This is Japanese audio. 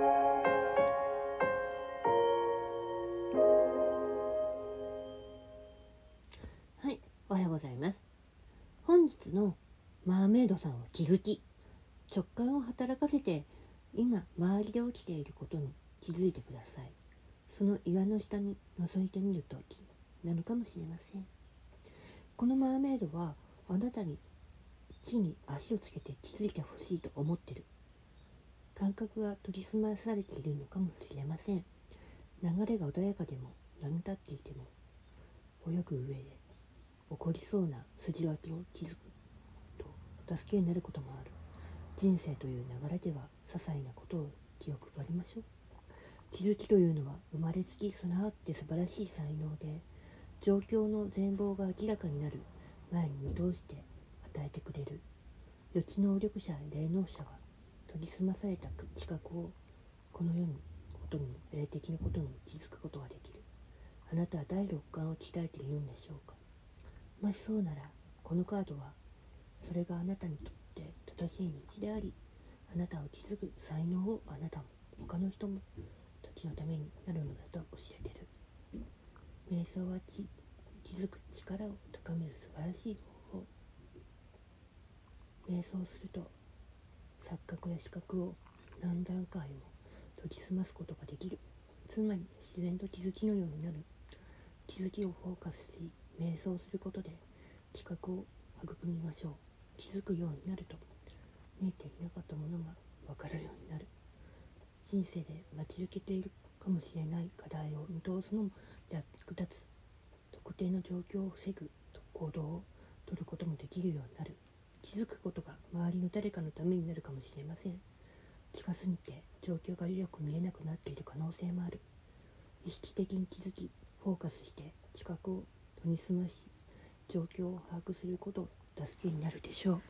はい、おはようございます。本日のマーメイドさんは気づき。直感を働かせて、今周りで起きていることに気づいてください。その岩の下に覗いてみるときなのかもしれません。このマーメイドはあなたに地に足をつけて気づいてほしいと思ってる感覚が研ぎ澄まされているのかもしれません。流れが穏やかでも波立っていても泳ぐ上で起こりそうな筋書きを気づくと助けになることもある。人生という流れでは些細なことを気を配りましょう。気づきというのは生まれつき備わって素晴らしい才能で状況の全貌が明らかになる前に見通して与えてくれる予知能力者や霊能者は研ぎ澄まされた知覚をこの世にことに霊的なことに気づくことができる。あなたは第六感を鍛えているんでしょうか。もしそうならこのカードはそれがあなたにとって正しい道でありあなたを気づく才能をあなたも他の人もたちのためになるのだと教えてる。瞑想は気づく力を高める素晴らしい方法。瞑想すると錯覚や視覚を何段階も研ぎ澄ますことができる。つまり自然と気づきのようになる。気づきをフォーカスし瞑想することで知覚を育みましょう。気づくようになると見えていなかったものが分かるようになる。人生で待ち受けているかもしれない課題を見通すのも役立つ。特定の状況を防ぐ行動をとることもできるようになる。気づくことが周りの誰かのためになるかもしれません。近すぎて状況がよく見えなくなっている可能性もある。意識的に気づきフォーカスして知覚を研ぎ澄まし状況を把握すること助けになるでしょう。